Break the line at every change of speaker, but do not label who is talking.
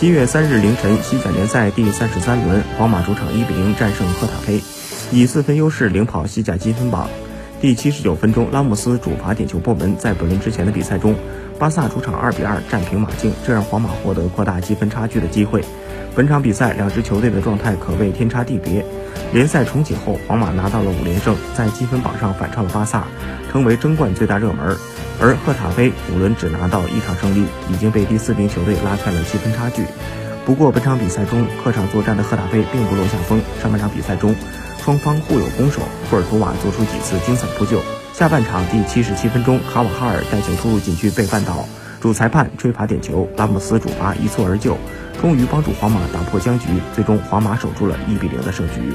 七月三日凌晨，西甲联赛第三十三轮，皇马主场一比零战胜赫塔菲，以四分优势领跑西甲积分榜。第七十九分钟，拉莫斯主罚点球破门。在本轮之前的比赛中，巴萨主场二比二战平马竞，这让皇马获得扩大积分差距的机会。本场比赛，两支球队的状态可谓天差地别。联赛重启后，皇马拿到了五连胜，在积分榜上反超了巴萨，成为争冠最大热门。而赫塔菲五轮只拿到一场胜利，已经被第四名球队拉开了积分差距。不过，本场比赛中客场作战的赫塔菲并不落下风，上半场比赛中。双方互有攻守，库尔图瓦做出几次精彩扑救。下半场第七十七分钟，卡瓦哈尔带球突入禁区被绊倒，主裁判吹罚点球，拉莫斯主罚一蹴而就，终于帮助皇马打破僵局。最终，皇马守住了一比零的胜局。